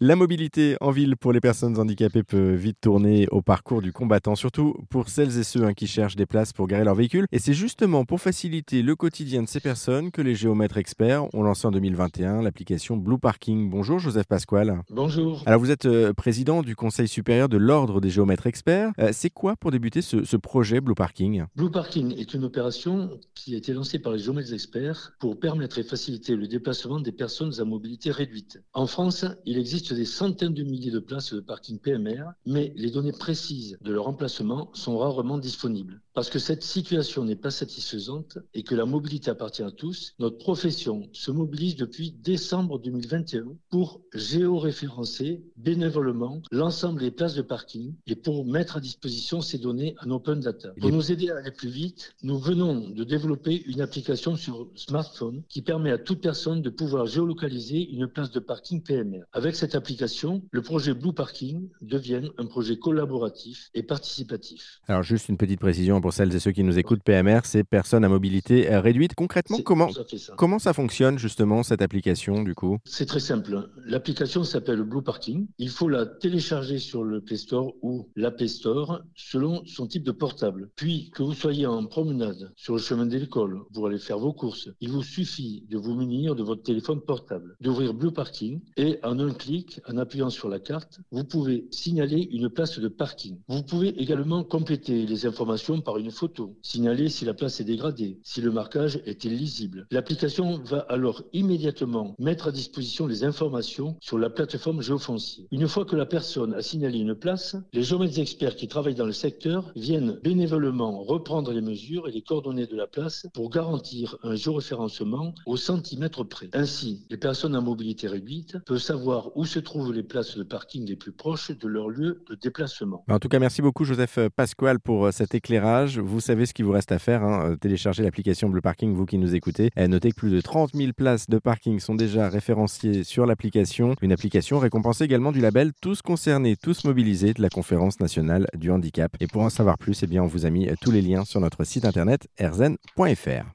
La mobilité en ville pour les personnes handicapées peut vite tourner au parcours du combattant, surtout pour celles et ceux hein, qui cherchent des places pour garer leur véhicule. Et c'est justement pour faciliter le quotidien de ces personnes que les géomètres experts ont lancé en 2021 l'application Blue Parking. Bonjour Joseph Pasquale. Bonjour. Alors vous êtes euh, président du Conseil supérieur de l'Ordre des géomètres experts. Euh, c'est quoi pour débuter ce, ce, projet Blue Parking? Blue Parking est une opération qui a été lancée par les géomètres experts pour permettre et faciliter le déplacement des personnes à mobilité réduite. En France, il existe des centaines de milliers de places de parking PMR, mais les données précises de leur emplacement sont rarement disponibles. Parce que cette situation n'est pas satisfaisante et que la mobilité appartient à tous, notre profession se mobilise depuis décembre 2021 pour géoréférencer bénévolement l'ensemble des places de parking et pour mettre à disposition ces données en open data. Pour nous aider à aller plus vite, nous venons de développer une application sur smartphone qui permet à toute personne de pouvoir géolocaliser une place de parking PMR. Avec cette application, le projet Blue Parking devient un projet collaboratif et participatif. Alors juste une petite précision pour celles et ceux qui nous écoutent, PMR, c'est personnes à mobilité réduite. Concrètement, comment ça, comment ça fonctionne justement cette application du coup? C'est très simple. L'application s'appelle Blue Parking. Il faut la télécharger sur le Play Store ou l'App Store selon son type de portable. Puis que vous soyez en promenade sur le chemin de l'école pour aller faire vos courses, il vous suffit de vous munir de votre téléphone portable, d'ouvrir Blue Parking et en un clic, en appuyant sur la carte, vous pouvez signaler une place de parking. Vous pouvez également compléter les informations par une photo, signaler si la place est dégradée, si le marquage est illisible. L'application va alors immédiatement mettre à disposition les informations sur la plateforme géofoncier. Une fois que la personne a signalé une place, les géomètres experts qui travaillent dans le secteur viennent bénévolement reprendre les mesures et les coordonnées de la place pour garantir un géoréférencement au centimètre près. Ainsi, les personnes à mobilité réduite peuvent savoir où se trouvent les places de parking les plus proches de leur lieu de déplacement. En tout cas, merci beaucoup Joseph Pasquale pour cet éclairage. Vous savez ce qu'il vous reste à faire, hein. télécharger l'application Blue Parking, vous qui nous écoutez. Notez que plus de 30 000 places de parking sont déjà référenciées sur l'application. Une application récompensée également du label Tous concernés, tous mobilisés de la Conférence nationale du handicap. Et pour en savoir plus, eh bien, on vous a mis tous les liens sur notre site internet erzen.fr.